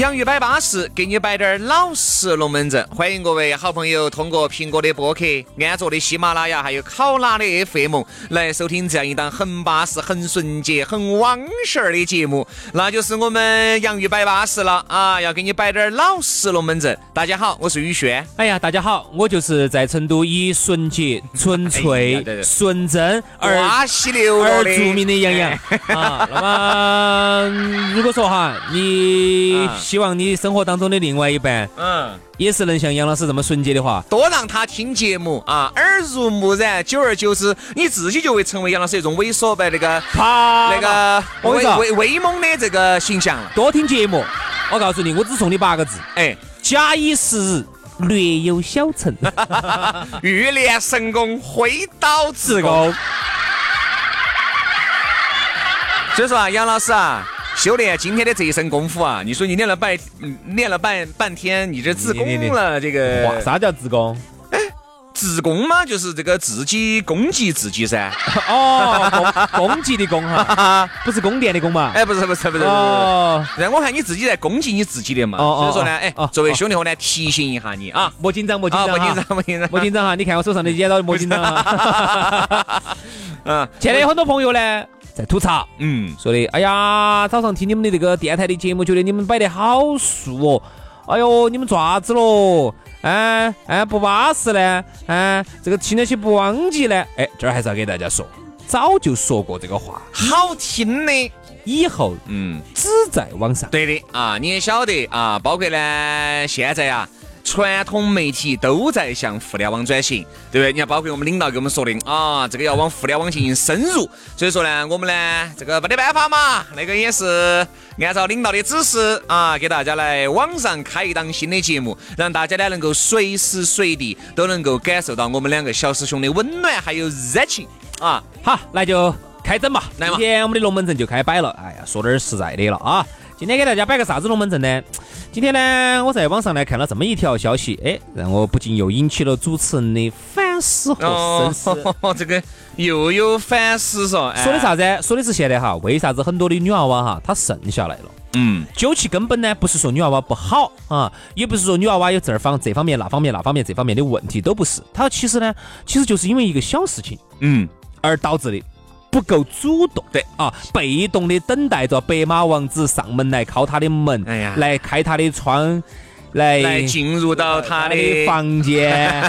洋芋摆巴适，给你摆点儿老实龙门阵。欢迎各位好朋友通过苹果的播客、安卓的喜马拉雅，还有考拉的 FM 来收听这样一档很巴适、很纯洁、很网事儿的节目，那就是我们洋芋摆巴适了啊！要给你摆点儿老实龙门阵。大家好，我是宇轩。哎呀，大家好，我就是在成都以纯洁、纯粹、纯真而瓜西流而著名的杨洋啊。那么，如果说哈，你希望你生活当中的另外一半，嗯，也是能像杨老师这么纯洁的话，多让他听节目啊，耳濡目染，久而久之，你自己就会成为杨老师一种猥琐呗那个啪那个威威威猛的这个形象了。多听节目。我告诉你，我只送你八个字：哎，假以时日，略有小成。欲练神功，挥刀自。宫。所以说啊，杨老师啊，修炼今天的这一身功夫啊，你说你练了半嗯练了半半天，你这自宫了这哇，个啥叫自宫？自宫嘛，就是这个自己攻击自己噻。哦，攻攻击的攻哈，不是宫殿的宫嘛？哎，不是不是不是不是。哦，让我看你自己在攻击你自己的嘛，哦哦所以说呢，哎哦，作为兄弟伙呢，提醒一下你啊，莫紧张，莫紧啊，张，莫紧张，莫紧张，莫紧张哈！你看我手上的剪刀，莫紧张哈。嗯现在有很多朋友呢在吐槽，嗯，说的，哎呀，早上听你们的这个电台的节目，觉得你们摆得好素哦。哎呦，你们爪子喽？哎哎，不巴适呢？哎，这个听了起不忘记呢？哎，这儿还是要给大家说，早就说过这个话，好听的，以后嗯，只在网上。对的啊，你也晓得啊，包括呢，现在呀。传统媒体都在向互联网转型，对不对？你看，包括我们领导给我们说的啊，这个要往互联网进行深入。所以说呢，我们呢，这个没得办法嘛，那个也是按照领导的指示啊，给大家来网上开一档新的节目，让大家呢能够随时随地都能够感受到我们两个小师兄的温暖还有热情啊。好，那就开整吧。来嘛今天我们的龙门阵就开摆了。哎呀，说点儿实在的了啊。今天给大家摆个啥子龙门阵呢？今天呢，我在网上呢看了这么一条消息，哎，让我不禁又引起了主持人的反思和深思。哦，这个又有反思说，哎说的？啥子？说的是现在哈，为啥子很多的女娃娃哈她剩下来了？嗯，究其根本呢，不是说女娃娃不好啊，也不是说女娃娃有这儿方这方面那方面那方面这方面的问题，都不是。她其实呢，其实就是因为一个小事情，嗯，而导致的。不够主动，对啊，被动的等待着白马王子上门来敲他的门，哎呀。来开他的窗，来来进入到他的房间，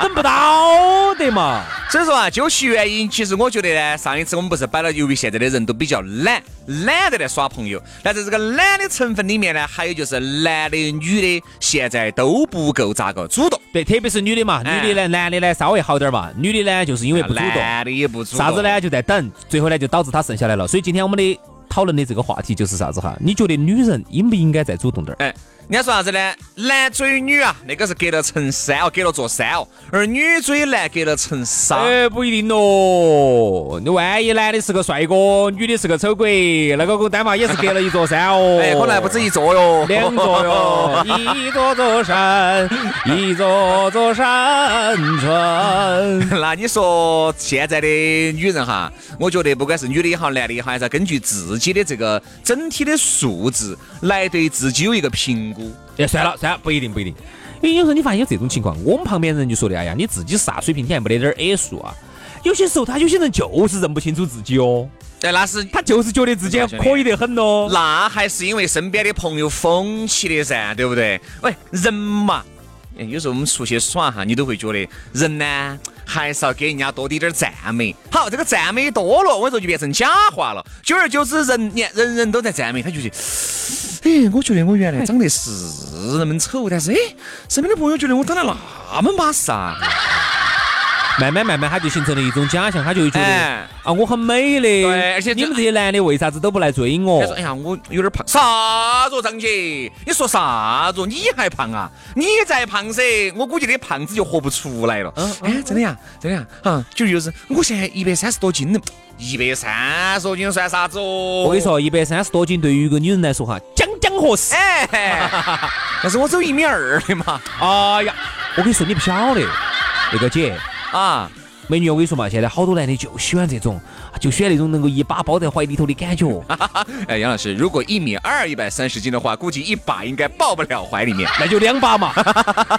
等 不到的嘛。所以说啊，究其原因，其实我觉得呢，上一次我们不是摆了，由于现在的人都比较懒，懒得来耍朋友。但在这个懒的成分里面呢，还有就是男的、女的现在都不够咋个主动，对，特别是女的嘛，哎女的呢，男的呢稍微好点儿嘛，女的呢就是因为不主动，男的也不主动，啥子？呢？就在等，最后呢？就导致他剩下来了。所以今天我们的讨论的这个话题就是啥子哈？你觉得女人应不应该再主动点儿？哎，人家说啥子呢？男追女啊，那个是隔了层山哦，隔了座山哦，而女追男隔了层纱。哎，不一定咯。你万一男的是个帅哥，女的是个丑鬼，那个跟单嘛也是隔了一座山哦。哎，可能还不止一座哟，两座哟，一座座山，一座座山川。那你说现在的女人哈，我觉得不管是女的也好，男的也好，还是要根据自己的这个整体的素质来对自己有一个评估。哎，算了算了，不一定不一定。因为有时候你发现有这种情况，我们旁边人就说的，哎呀，你自己啥水平，你还没得点儿矮数啊。有些时候，他有些人就是认不清楚自己哦，哎，那是他就是觉得自己可以得很哦。那还是因为身边的朋友风起的噻，对不对？喂，人嘛，哎有时候我们出去耍哈，你都会觉得人呢还是要给人家多滴点儿赞美。好，这个赞美多了，我跟你说就变成假话了。久而久之，人你看人人都在赞美，他就觉得，哎，我觉得我原来长得是那么丑，但是哎，身边的朋友觉得我长得那么巴适啊。慢慢慢慢他就形成了一种假象，他就会觉得哎啊我很美的，对而且你们这些男的为啥子都不来追我他？说：“哎呀，我有点胖。啥子哦，张姐？你说啥子哦？你还胖啊？你再胖噻，我估计那胖子就活不出来了。嗯哎，真的呀，真的呀，啊，就就是我现在一百三十多斤了，一百三十多斤算啥子哦？我跟你，说，一百三十多斤对于一个女人来说哈，将将合适。哎，但是我走一米二的嘛，哎呀，我跟你说，你不晓得，那个姐，啊，美女，我跟你说嘛，现在好多男的就喜欢这种，就喜欢那种能够一把抱在怀里头的感觉。哎，杨老师，如果一米二一百三十斤的话，估计一把应该抱不了怀里面。那就两把嘛。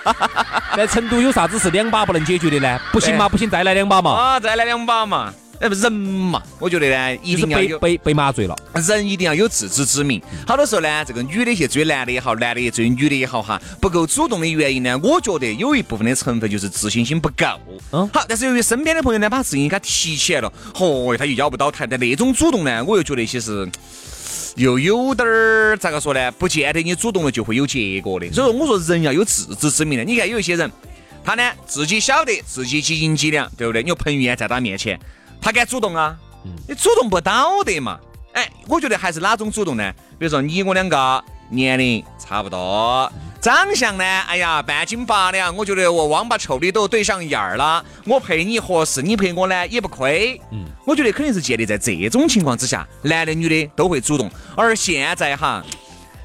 在成都有啥子是两把不能解决的呢？不行嘛，不行，再来两把嘛。啊，再来两把嘛。哎，不人嘛，我觉得呢，一就是定要有被被被麻醉了。人一定要有自知之明。好多时候呢，这个女的去追男的也好，男的也追女的也好，哈，不够主动的原因呢，我觉得有一部分的成分就是自信心不够。嗯好，但是由于身边的朋友呢，把自信心给他提起来了，嚯，他又要不到台。但那种主动呢，我又觉得其实。又有点儿咋个说呢？不见得你主动了就会有结果的。所以说，我说人要有自知之明的。你看有一些人，他呢自己晓得自己几斤几两，对不对？你说彭于晏在他面前，他敢主动啊？你主动不到的嘛。哎，我觉得还是哪种主动呢？比如说你我两个年龄差不多，长相呢，哎呀半斤八两，我觉得我王八臭的都对上眼儿了，我配你合适，你配我呢也不亏。嗯，我觉得肯定是建立在这种情况之下，男的女的都会主动。而现在哈，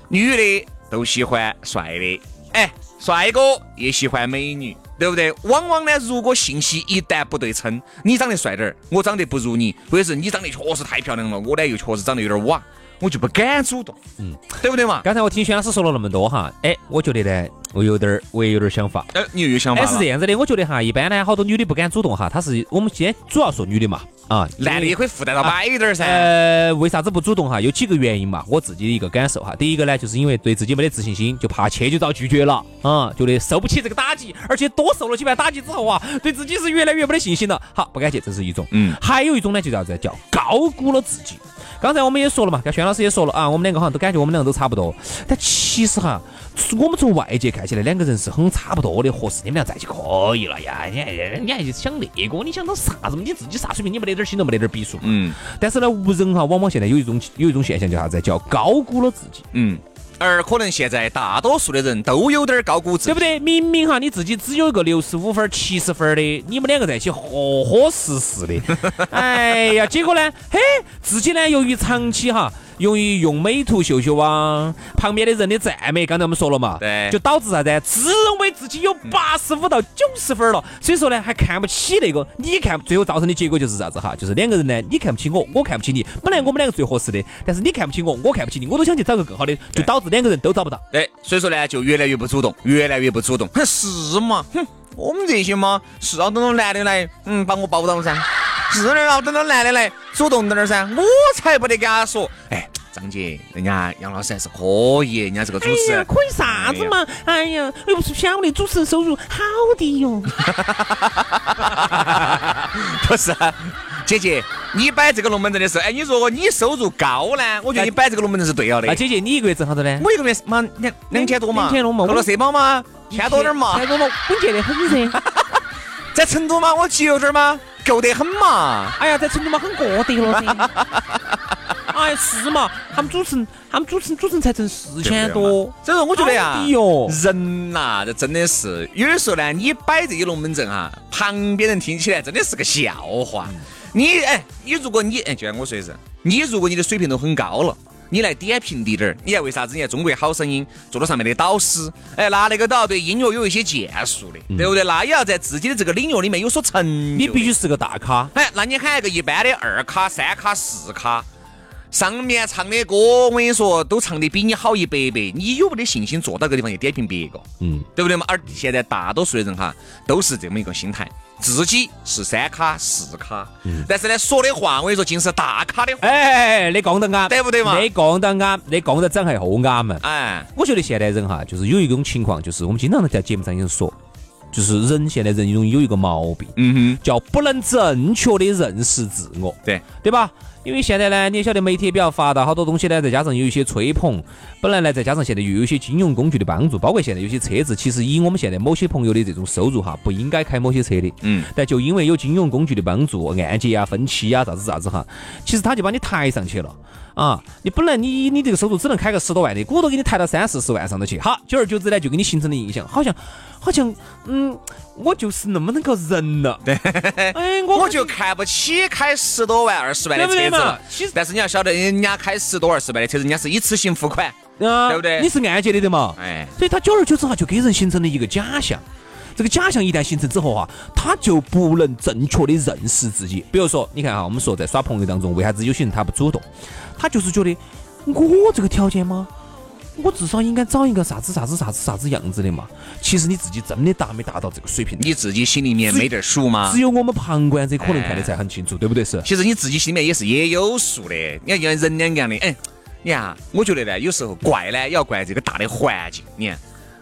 女的都喜欢帅的，哎，帅哥也喜欢美女，对不对？往往呢，如果信息一旦不对称，你长得帅点儿，我长得不如你，或者是你长得确实太漂亮了，我呢又确实长得有点瓦，我就不敢主动，嗯，对不对嘛？刚才我听轩老师说了那么多哈，哎，我觉得呢，我有点儿，我也有点儿想法。哎，你又有想法哎，是这样子的，我觉得哈，一般呢，好多女的不敢主动哈，她是我们今天主要说女的嘛，啊，男的也可以附带到摆一点儿噻。呃，为啥子不主动哈？有几个原因嘛，我自己的一个感受哈。第一个呢，就是因为对自己没得自信心，就怕去就遭拒绝了啊、觉得受不起这个打击，而且多受了几番打击之后啊，对自己是越来越没得信心了。好，不敢去，这是一种。嗯还有一种呢，就叫啥子？叫高估了自己。刚才我们也说了嘛，跟轩老师也说了啊，我们两个好像都感觉我们两个都差不多，但其实哈，我们从外界看起来两个人是很差不多的，合适，你们俩在一起可以了呀。你还你还想那个？你想到啥子嘛？你自己啥水平？你没得点心都没得点儿逼数。嗯但是呢，无人哈，往往现在有一种有一种现象叫啥子？叫高估了自己，嗯，而可能现在大多数的人都有点儿高估自己，对不对？明明哈，你自己只有一个六十五分、七十分的，你们两个在一起合合适适的，哎呀，结果呢，嘿，自己呢，由于长期哈。由于用美图秀秀啊，旁边的人的赞美，刚才我们说了嘛，对就导致啥子？自认为自己有八十五到九十分了，所以说呢，还看不起那个，你看，最后造成的结果就是啥子哈？就是两个人呢，你看不起我，我看不起你，本来我们两个最合适的，但是你看不起我，我看不起你，我都想去找个更好的，就导致两个人都找不到。对，所以说呢，就越来越不主动，越来越不主动。哼，是嘛？哼，我们这些嘛，是要等到男的来，嗯，把我包到噻。是的，要等到男的来主动点儿噻，我才不得跟他说。哎，张姐，人家杨老师还是可以，人家这个主持人。可以啥子嘛？哎呀，又不是晓得主持人收入好低哟。不是，姐姐，你摆这个龙门阵的时候，哎，你如果你收入高呢，我觉得你摆这个龙门阵是对了的啊，。姐姐，你一个月挣好多呢？我一个月嘛两两千多嘛，两千多嘛扣了社保嘛，千多点儿嘛千。多嘛，稳健得很噻。在成都吗，我节约点儿嘛，够得很嘛。哎呀，在成都嘛很过得了噻。哎，是嘛？他们主持人，他们主持人主持人才挣四千多，所以说，我觉得呀人呐，这真的是有的时候呢，你摆这些龙门阵哈，旁边人听起来真的是个笑话。你哎，你如果你哎，就像我说的是，你如果你的水平都很高了。你来点评滴点儿，你看为啥子？你看中国好声音做到上面的导师，哎，那那个都要对音乐有一些建树的，对不对？那也要在自己的这个领域里面有所成就。你必须是个大咖。哎，那你喊一个一般的二咖、三咖、四咖，上面唱的歌，我跟你说，都唱的比你好一百倍，你有没得信心坐到这个地方去点评别个？嗯，对不对嘛？而现在大多数的人哈，都是这么一个心态，自己是三咖、四咖，但是呢，说的话我跟你说，尽是大咖的话。哎，那讲得啱，对不对嘛？那讲得啱，那讲得真係好啱啊！哎，我觉得现代人哈，就是有一种情况，就是我们经常在节目上有人说，就是人现在人容易有一个毛病，嗯哼叫不能正确的认识自我，对对吧？因为现在呢，你也晓得媒体比较发达，好多东西呢，再加上有一些吹捧，本来呢，再加上现在又有一些金融工具的帮助，包括现在有些车子，其实以我们现在某些朋友的这种收入哈，不应该开某些车的，嗯，但就因为有金融工具的帮助，按揭啊、分期啊、啥子啥子哈，其实他就把你抬上去了。啊，你本来你你这个收入只能开个十多万的，鼓捣给你抬到三四十万上头去，好，久而久之呢，就给你形成了印象，好像好像嗯，我就是那么那个人了。对，哎，我我就看不起开十多万、二十万的车子了。其实但是你要晓得，人家开十多二十万的车子，人家是一次性付款。啊，对不对你是按揭的的嘛？哎，所以他久而久之哈，就给人形成了一个假象。这个假象一旦形成之后啊，他就不能正确的认识自己。比如说，你看哈，我们说在耍朋友当中，为啥子有些人他不主动？他就是觉得我这个条件吗？我至少应该找一个啥子啥子啥子啥子样子的嘛。其实你自己真的达没达到这个水平？你自己心里面没点数吗只？有我们旁观者可能看得才很清楚，对不对？是。其实你自己心里面也是也有数的。你看，像人两个样的，哎，你看，我觉得呢，有时候怪呢，也要怪这个大的环境。你看，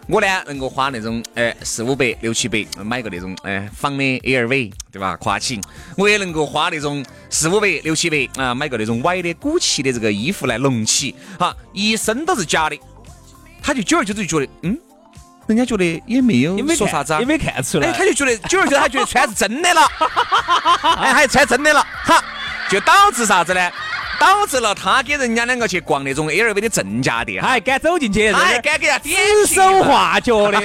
我呢能够花那种哎四五百、六七百买个那种哎仿的 LV，对吧？跨起，我也能够花那种四五百、六七百啊买个那种歪的古奇的这个衣服来隆起，哈，一身都是假的。他就久而久之就觉得，嗯，人家觉得也没有也没说啥子啊也。没看出来。哎，他就觉得久而久之，他觉得穿是真的了，哎，还穿真的了，哈，就导致啥子呢？导致了他给人家两个去逛那种 LV 的正价店，他还敢走进去，他还敢给他点指手画脚的，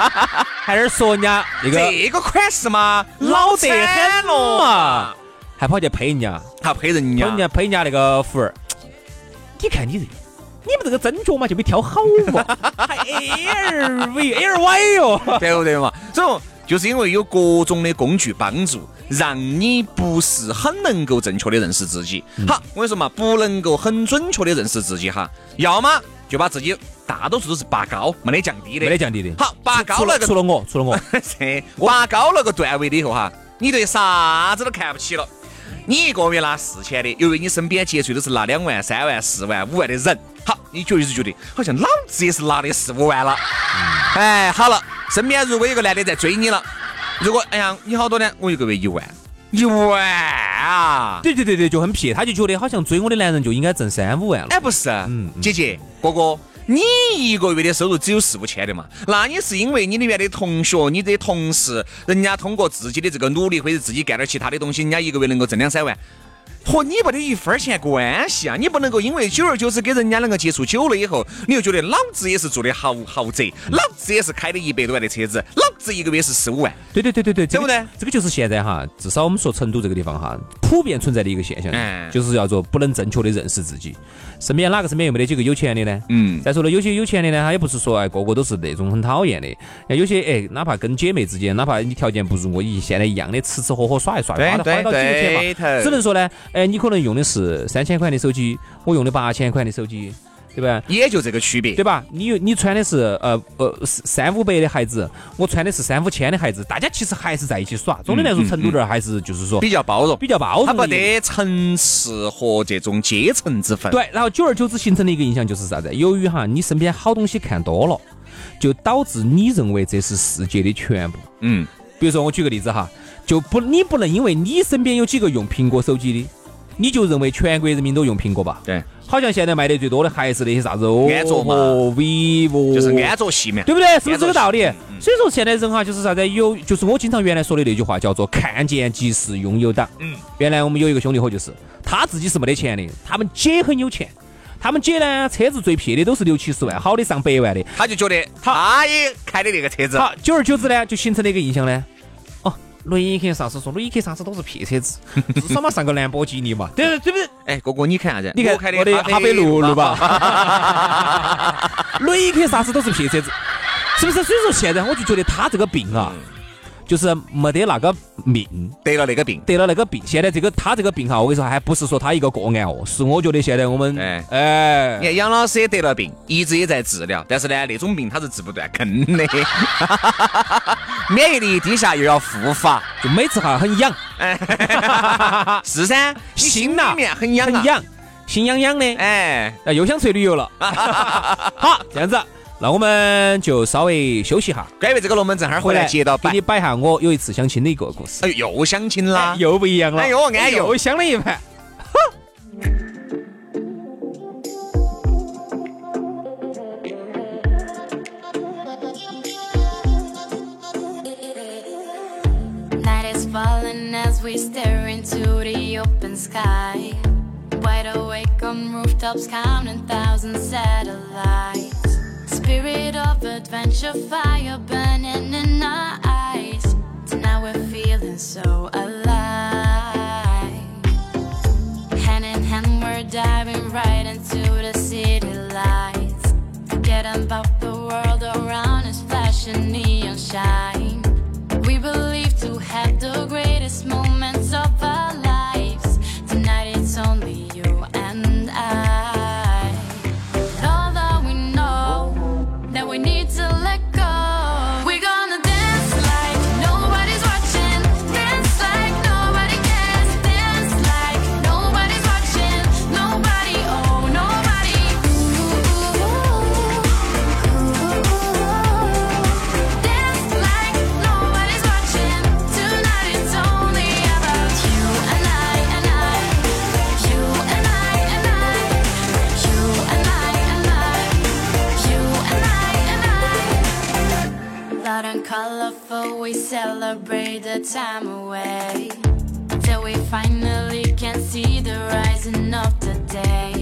还在说人家那个这个款式嘛，老得很了嘛，，还跑去陪人家，还配人家。人家陪人家那个服儿。你看你这，你们这个针脚嘛就没挑好嘛，还 LV LY 哟。对不对嘛？这种就是因为有各种的工具帮助，让你不是很能够正确的认识自己。好，我跟你说嘛，不能够很准确的认识自己哈，要么就把自己大多数都是拔高，没得降低的，没得降低的。好，拔高除了个除了我，除了我，这拔高了个段位了以后哈，你对啥子都看不起了。你一个月拿四千的，由于你身边接触都是拿两万、三万、四万、五万的人，好，你就一直觉得好像老子也是拿的四五万了。哎，好了，身边如果有个男的在追你了，如果哎呀你好多呢？我一个月一万，一万啊！对对对对，就很撇，他就觉得好像追我的男人就应该挣三五万了。哎，不是，嗯姐姐哥哥，你一个月的收入只有四五千的嘛？那你是因为你里面的同学、你的同事，人家通过自己的这个努力或者自己干点其他的东西，人家一个月能够挣两三万。和你没得一分钱关系啊！你不能够因为久而久之跟人家两个接触久了以后，你就觉得老子也是做的豪豪宅，老子也是开的一百多万的车子，老子一个月是四五万。对对对对对，这个对不对这个就是现在哈，至少我们说成都这个地方哈，普遍存在的一个现象，嗯就是叫做不能正确的认识自己。身边哪个身边又没得几个有钱的呢？嗯再说了，有些有钱的呢，他也不是说哎个个都是那种很讨厌的，那有些哎，哪怕跟姐妹之间，哪怕你条件不如我，一现在一样的吃吃喝喝耍一耍，对花到花到几个钱对头嘛。只能说呢，哎，你可能用的是三千块的手机，我用的八千块的手机，对吧？也就这个区别。对吧？你有你穿的是呃呃三五百的鞋子，我穿的是三五千的鞋子，大家其实还是在一起耍。总的来说，成都这儿还是就是说比较包容，比较包容它。不得城市和这种阶层之分。对，然后久而久之形成的一个印象就是啥子？由于哈你身边好东西看多了，就导致你认为这是世界的全部。嗯，比如说我举个例子哈，就不你不能因为你身边有几个用苹果手机的，你就认为全国人民都用苹果吧？对，好像现在卖的最多的还是那些啥子安卓嘛、vivo，就是安卓系嘛。对不对？是不是这个道理？所以说现在人哈，就是啥子有，就是我经常原来说的那句话，叫做看见即是拥有党。嗯，原来我们有一个兄弟伙，就是他自己是没得钱的，他们姐很有钱，他们姐呢车子最撇的都是六七十万，好的上百万的。他就觉得他也开的那个车子，好，久而久之呢，就形成了一个印象呢。哦，雷克萨斯说雷克萨斯都是撇车子，至少嘛上个兰博基尼嘛，对对不对？哎，哥哥你看啥子？你看我开我的哈飞路路吧？吧，雷克萨斯都是撇车子，是不是？所以说现在我就觉得他这个病啊，就是没得那个命。得了那个病，得了那个病，现在这个他这个病哈，我跟你说，还不是说他一个个案哦，是我觉得现在我们哎。哎。你看杨老师也得了病，一直也在治疗，但是呢，那种病他是治不断根的，免疫力低下又要复发，就每次哈很痒，是噻，心里面很痒啊，很痒，心痒痒的，哎，哎，又想出去旅游了。好，这样子，那我们就稍微休息哈，关于这个龙门阵，哈儿回来接到摆给你。摆下我有一次相亲的一个故事，哎呦，又相亲啦！又不一样了，哎呦安逸又相了一盘。As we stare into the open sky. Wide awake on rooftops, counting thousand satellites. Spirit of adventure, fire burning in our eyes. Tonight we're feeling so alive. Hand in hand, we're diving right into the city lights. Forgetting about the world around us, flashing neon shine. We believe to have the greatest moments of our celebrate the time away. Till we finally can see the rising of the day.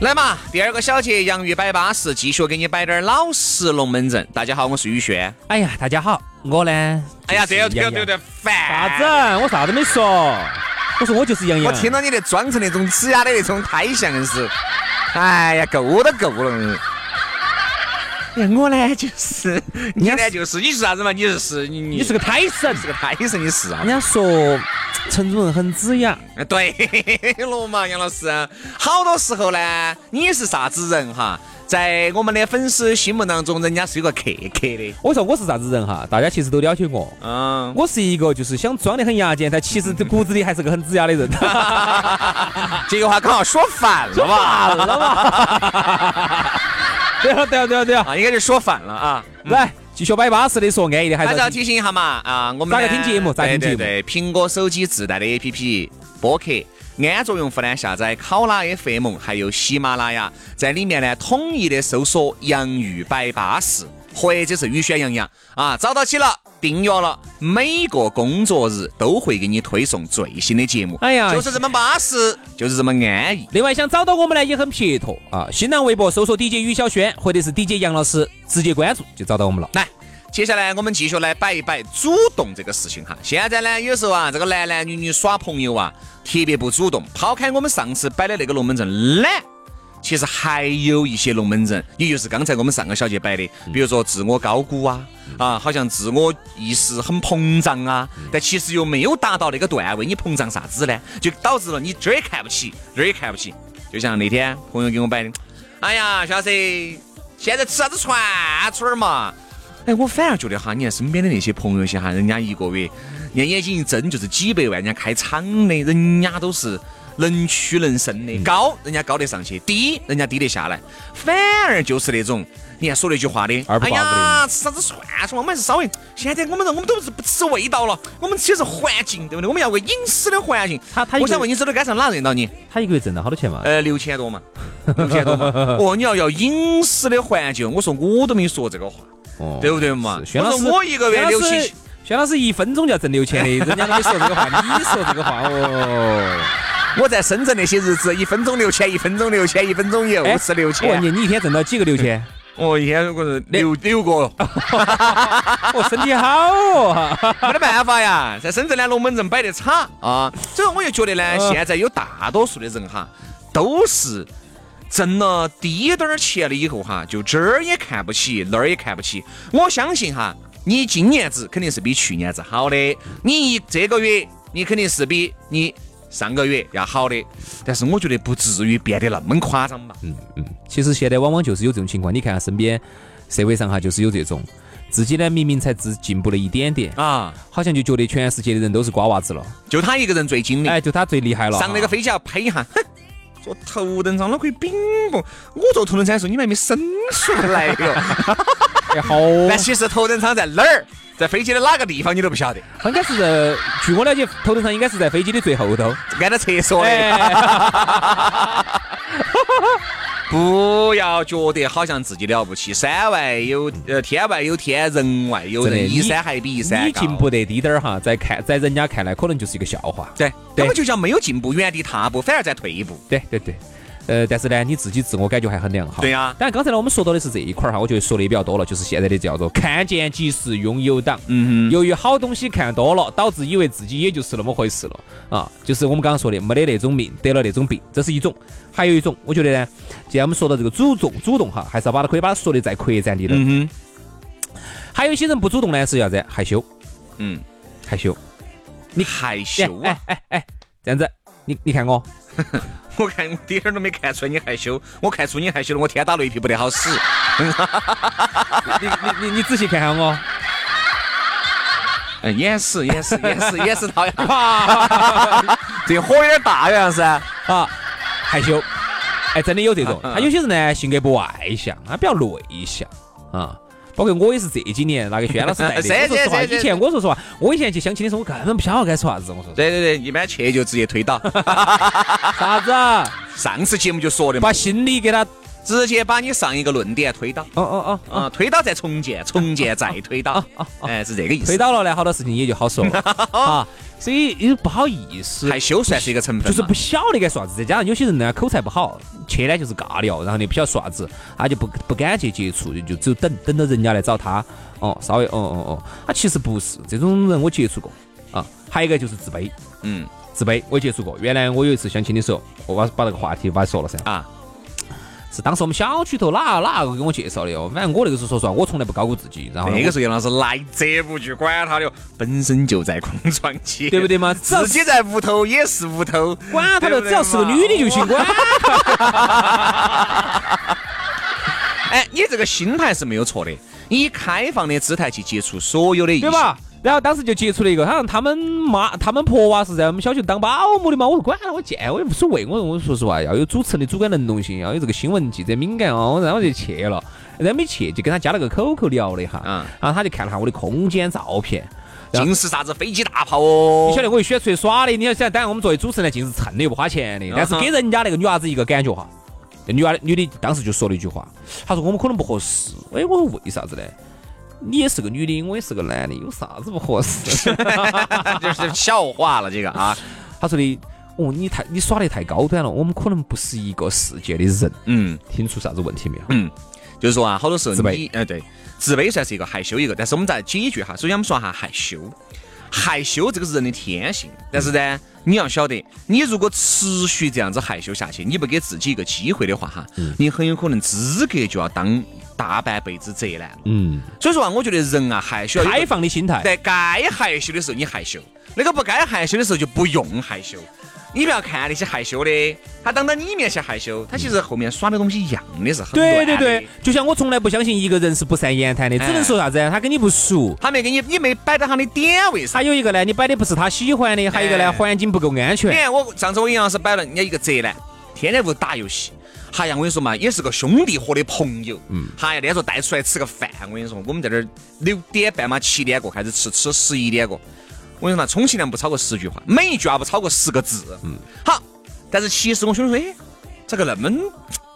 来嘛，第二个小节洋芋摆巴适，继续给你摆点儿老实龙门阵。大家好，我是宇轩。哎呀，大家好，我呢？哎呀，对就是杨洋了对对，烦啥子？我啥都没说，我说我就是杨洋。我听到你那装成那种呲牙的那种，胎像是。哎呀，够都够了。哎我呢就是，你呢就是，你是啥子嘛？你是你你你是个胎神。是个胎神，你是啊人？家说陈主任很子雅，哎对了嘛，杨老师，好多时候呢，你是啥子人哈？在我们的粉丝心目当中，人家是有个客客的。我说我是啥子人哈？大家其实都了解我。嗯，我是一个就是想装的很牙尖，但其实骨子里还是个很子牙的人。这句话刚好说反了吧？对了对了对了对了，啊，应该是说反了啊。来继续摆巴适的说安逸的，还还是要是要提醒一下嘛，啊，我们咋个听节目咋听节目对对对，苹果手机自带的 APP 播客安卓用户呢下载考拉 FM，还有喜马拉雅，在里面呢统一的搜索“洋芋摆巴士”或者是“雨轩洋洋”啊，找到起了。订阅了，每个工作日都会给你推送最新的节目。哎呀就是这么巴适，就是这么安逸。另外想找到我们呢也很撇脱啊，新浪微博搜索 DJ 于小轩或者是 DJ 杨老师，直接关注就找到我们了。来，接下来我们继续来摆一摆主动这个事情哈。现在呢，有时候啊，这个男男女女耍朋友啊，特别不主动。抛开我们上次摆的那个龙门阵懒，其实还有一些龙门阵，也就是刚才我们上个小节摆的，比如说自我高估啊，啊，好像自我意识很膨胀啊，但其实又没有达到那个段位，你膨胀啥子呢？就导致了你这儿也看不起，那儿也看不起。就像那天朋友给我摆的，哎呀，小子，现在吃啥子串串儿嘛？哎，我反而觉得哈，你看身边的那些朋友些哈，人家一个月，人家眼睛一睁就是几百万，人家开厂的，人家都是能屈能伸的，高人家高得上去，低人家低得下来，反而就是那种。你看说那句话的，哎呀，吃啥子串串？我们还是稍微，现在我们人我们都是不吃味道了，我们吃的是环境，对不对？我们要为饮食的环境。他他我想问你，走到街上哪认到你？他一个月挣了好多钱嘛？呃，六千多嘛，六千多嘛。哦，你要要饮食的环境，我说我都没说这个话，哦对不对嘛？我说我一个月六七千。轩老师一分钟就要挣六千的，人家跟你说这个话，你说这个话哦。我在深圳那些日子，一分钟六千，一分钟六千，一分钟又是六千我问千。你，你一天挣到几个六千？我一天如果是六六个，我，身体好哦。没得办法呀，在深圳呢龙门阵摆得差啊，所以我就觉得呢，现在有大多数的人哈，都是挣了低点儿钱了以后哈，就这儿也看不起，那儿也看不起。我相信哈，你今年子肯定是比去年子好的，你一这个月你肯定是比你上个月要好的，但是我觉得不至于变得那么夸张吧。嗯嗯，其实现在往往就是有这种情况，你看身边社会上哈，就是有这种自己呢明明才只进步了一点点，啊，好像就觉得全世界的人都是瓜娃子了，就他一个人最精明。哎，就他最厉害了。上那个飞机要拍一下，哼，坐头等舱那可以冰不？我坐头等舱的时候你们还没生出来哟。哎好，但其实头等舱在哪儿？在飞机的哪个地方你都不晓得，应该是在，据我了解，头等舱应该是在飞机的最后头。挨到厕所的。哎，不要觉得好像自己了不起，山外有呃天外有天，人外有人，一你山还比一山高。你进步得低点儿哈，在看在人家看来可能就是一个笑话。对，根本就叫没有进步，原地踏步，反而在退步。对对对，呃，但是呢，你自己自我感觉还很良好。对呀当然刚才呢，我们说到的是这一块儿哈，我觉得说的也比较多了，就是现在的叫做看见即是拥有党。嗯哼由于好东西看多了，导致以为自己也就是那么回事了啊，就是我们刚刚说的没得那种命，得了那种病，这是一种。还有一种，我觉得呢，既然我们说到这个主动，主动哈，还是要把它可以把它说的再扩展点点。嗯还有一些人不主动呢，是啥子？害羞，嗯，害羞。你害羞哎啊！哎哎，这样子，你你看我，我看我一点儿都没看出来你害羞，我看出你害羞了，我天打雷劈不得好使。你你你你仔细看下我，嗯，掩饰掩饰掩饰掩饰讨厌，啊这火有点大样噻。啊，害羞。哎，真的有这种。他有些人呢，性格不外向，他比较内向啊。包括我也是这几年那个轩老师带的。说实话，以前我说实话，我以前去相亲的时候，我根本不晓得该说啥子。我说对对对，一般去就直接推倒。啥子啊？上次节目就说的嘛把，心理给他，直接把你上一个论点推倒。哦哦哦，啊，推倒再重建，重建再推倒，哎，是这个意思推。倒了呢，好多事情也就好说了啊。所以又不好意思，害羞算是一个成分，就是不晓得该说啥子，再加上有些人呢口才不好，去呢就是尬聊，然后呢不晓得说啥子，他就不不敢去接触，就就只有等等到人家来找他，哦，稍微哦哦哦，他其实不是这种人，我接触过啊。还有一个就是自卑，嗯自卑我接触过。原来我有一次相亲的时候，我把把那个话题把它说了噻，啊，是当时我们小区头哪哪个给我介绍的哦，反正我那个时候说实话，我从来不高估自己，然后那个时候杨老师来者不拒，管他的，本身就在空窗期，对不对嘛？自己在屋头也是屋头，管他的，只要是个女的就行，管 哎，你这个心态是没有错的，以开放的姿态去接触所有的异性，对吧？然后当时就接触了一个，好像他们妈、他们婆娃是在我们小区当保姆的嘛。我说管了，我见我也无所谓。我说我说实话，要有主持人的主观能动性，要有这个新闻记者敏感哦。然后我就去了，然后没去就跟他加了个 QQ 聊了一下，嗯然后他就看了下我的空间照片，尽是啥子飞机大炮哦。你晓得我又喜欢出去耍的，你要想，当然我们作为主持人呢，尽是蹭的又不花钱的，但是给人家那个女娃子一个感觉哈，那女娃女的当时就说了一句话，她说我们可能不合适，哎，我说为啥子呢？你也是个女的，我也是个男的，有啥子不合适？就是笑话了这个啊，他说的，哦，你太你耍的太高端了，我们可能不是一个世界的人。嗯听出啥子问题没有？嗯，就是说啊，好多时候自卑你，呃，对，自卑算是一个害羞一个，但是我们再解决哈，首先我们说哈害羞，害羞这个是人的天性，但是呢，你要晓得，你如果持续这样子害羞下去，你不给自己一个机会的话哈，你很有可能资格就要当大半辈子宅男了。嗯，所以说啊，我觉得人啊，害羞要开放的心态。在该害羞的时候你害羞，那个不该害羞的时候就不用害羞。你不要看那些害羞的，他当到你面前害羞，他其实后面耍的东西一样的是很对对对，就像我从来不相信一个人是不善言谈的，只能说啥子？他跟你不熟。他没跟你，你没摆到他的点位上。还有一个呢，你摆的不是他喜欢的，还有一个呢，哎环境不够安你全。看我上次我跟杨老师摆了人家一个宅男，天天屋打游戏。哎呀，我跟你说嘛，也是个兄弟伙的朋友。嗯，哎呀，那时候带出来吃个饭，我跟你说，我们在这儿六点半嘛，七点过开始吃，吃十一点过。我跟你说嘛，充其量不超过十句话，每一句话不超过十个字。嗯，好。但是其实我兄弟说，哎，咋个那么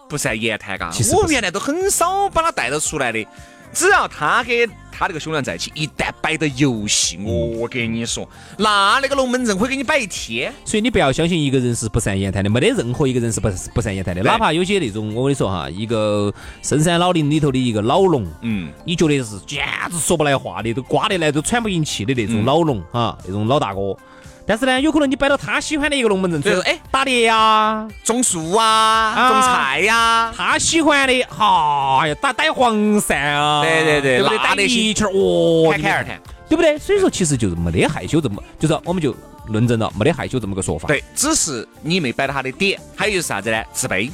不善言谈嘎？我原来都很少把他带到出来的。只要他跟他那个兄弟在一起，一旦摆到游戏，我跟你说，那那个龙门阵会给你摆一天。所以你不要相信一个人是不善言谈的，没得任何一个人是不不善言谈的。哪怕有些那种，我跟你说哈，一个深山老林里头的一个老龙，嗯，你觉得是简直说不来话的，都刮得来都喘不进气的那种老龙啊，那种老大哥。但是呢，有可能你摆到他喜欢的一个龙门阵，对哎打猎呀，种树啊，种菜呀、他喜欢的，哈呀，打逮黄鳝啊，对对对对不对？逮那那些一圈儿，哦，侃侃而谈。对不对？所以说，其实就是没得害羞这么，就是我们就论证了没得害羞这么个说法。对，只是你没摆到他的点。还有就是啥子呢？自卑，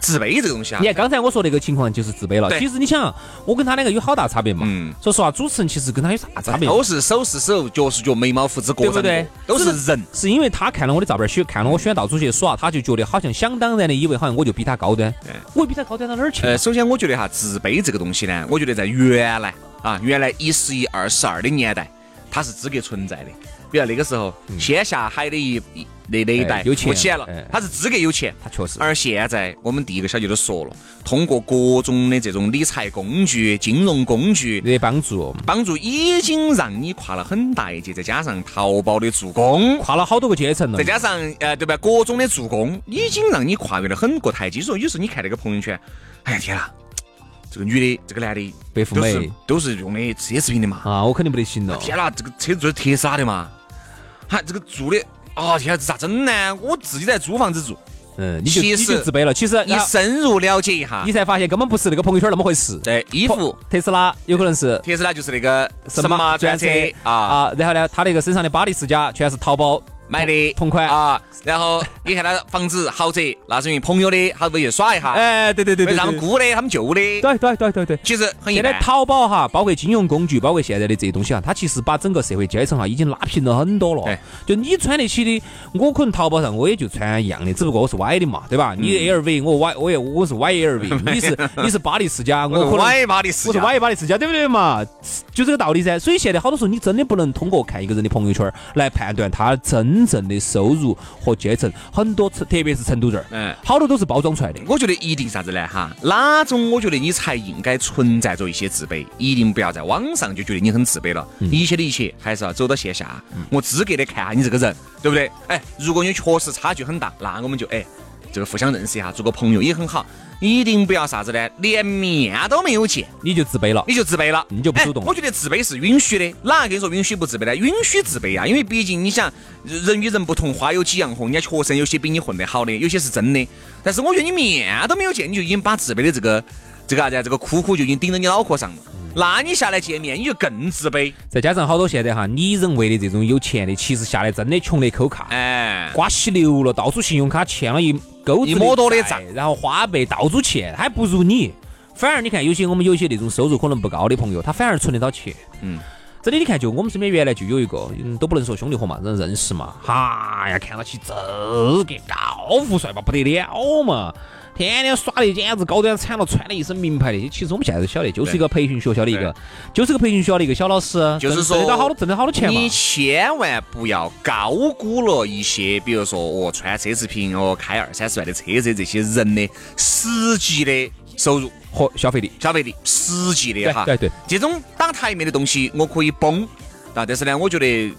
自卑这个东西啊你，看刚才我说那个情况就是自卑了。对其实你想，我跟他两个有好大差别嘛？嗯说实话，主持人其实跟他有啥差别？都是手是手，脚是脚，眉毛胡子各长对不对，都是人。是因为他看了我的照片，选看了我喜欢到处去耍，他就觉得好像想当然的以为好像我就比他高端。我比他高端到哪儿去？呃，首先我觉得哈，自卑这个东西呢，我觉得在原来啊，原来一十一、二十二的年代，它是资格存在的。比如那个时候，先下海的一一那那一代有钱富起来了哎，他是资格有钱。他确实。而现在，我们第一个小姐都说了，通过各种的这种理财工具、金融工具，的帮助，帮助已经让你跨了很大一截，再加上淘宝的助攻，跨了好多个阶层了再。加上呃对吧，各种的助攻，已经让你跨越了很多台阶。所以有时候你看那个朋友圈，哎呀天哪，这个女的，这个男的，白富美都是用的奢侈品的嘛。啊，我肯定不得行了。天哪，这个车子就是特斯拉的嘛，哈，这个住的，啊天啊，这咋整呢？我自己在租房子住，嗯，你就你其实就自卑了。其实你深入了解一下你，才发现根本不是那个朋友圈那么回事。对衣服。特斯拉有可能是特斯拉就是那个什么专车啊，啊，然后呢，他那个身上的巴黎世家全是淘宝买的同款。啊，然后你看他房子豪宅，那是因为朋友的，他回去耍一下，哎，对对对对，让他们姑的，他们舅的，对对对对对。其实很现在。淘宝哈，包括金融工具，包括现在的这些东西哈，它其实把整个社会阶层哈已经拉平了很多了对。就你穿得起的，我可能淘宝上我也就穿一样的，只不过我是歪的嘛，对吧？你 LV 我 Y 我也我是 YLV，你是你是巴黎世家，我可能歪巴黎世我是家，Y 巴黎世家，对不对嘛？就这个道理噻。所以现在好多时候你真的不能通过看一个人的朋友圈来判断他真正的收入和阶层，很多特别是成都人儿，嗯好多都是包装出来的。我觉得一定啥子呢？哈，哪种我觉得你才应该存在着一些自卑，一定不要在网上就觉得你很自卑了。一切的一切还是要走到线下，我资格的看下你这个人，对不对？哎，如果你确实差距很大，那我们就哎，这个互相认识一下，做个朋友也很好。一定不要啥子呢？连面都没有见，你就自卑了。你就自卑了，你就不主动哎我觉得自卑是允许的，哪个跟你说允许不自卑呢？允许自卑啊，因为毕竟你想，人与人不同，花有几样红，人家确实有些比你混得好的，有些是真的。但是我觉得你面都没有见，你就已经把自卑的这个这个啥子啊，这个窟窿就已经顶到你脑壳上了。那你下来见面，你就更自卑。再加上好多现在哈，你认为的这种有钱的，其实下来真的穷得抠卡，哎，瓜稀流了，到处信用卡欠了一钩子一摸多的账，然后花呗到处欠，还不如你。反而你看，有些我们有些那种收入可能不高的朋友，他反而存得到钱。嗯，真的，你看，就我们身边原来就有一个，嗯，都不能说兄弟伙嘛，人认识嘛，哈呀，看到起这个高高富帅嘛，不得了嘛。天天耍的简直高端惨了，穿了一身名牌的。其实我们现在都晓得，就是一个培训学校的一个，就是个培训学校的一个小老师，挣就是说挣得到好多挣得好多钱嘛你。千万不要高估了一些，比如说哦，穿奢侈品哦，开二三十万的车子这些人的实际的收入、和消费力，消费力，实际的哈。对对对，这种打台面的东西我可以崩，啊，但是呢，我觉得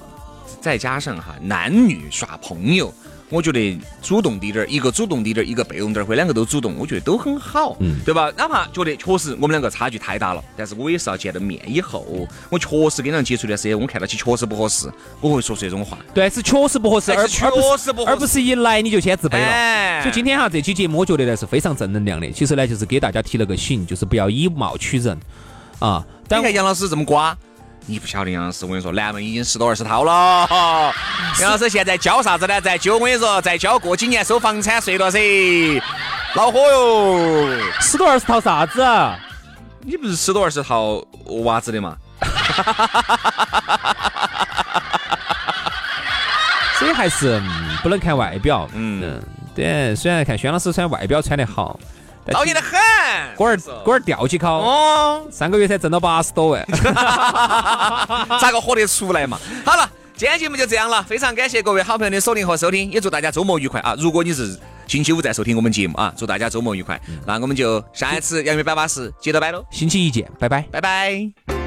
再加上哈，男女耍朋友。我觉得主动滴点儿，一个主动滴点儿，一个被动点儿，或者两个都主动，我觉得都很好，嗯对吧？哪怕觉得确实我们两个差距太大了，但是我也是要见了面以后，我确实跟人接触一段时间，我看到起确实不合适，我会说出这种话。对，是确实不合适，而确实不合适而不是一来你就先自卑了。哎所以今天哈这期节目，我觉得呢是非常正能量的。其实呢，就是给大家提了个醒，就是不要以貌取人啊。但你看杨老师这么瓜，你不晓得杨老师，我跟你说，南门已经十多二十套了。杨老师现在交啥子呢？在教我跟你说，在交过几年收房产税了噻，恼火哟！十多二十套啥子？你不是十多二十套袜子的吗？所以还是、嗯不能看外表。嗯嗯，对。虽然看轩老师穿外表穿得好，但讨厌得很。龟儿龟儿吊起烤，哦，上个月才挣到八十多万。咋个活得出来嘛？好了，今天节目就这样了，非常感谢各位好朋友的锁定和收听，也祝大家周末愉快啊！如果你是星期五在收听我们节目啊，祝大家周末愉快。那我们就下一次杨梅摆巴士接着摆喽，星期一见，拜拜。拜拜。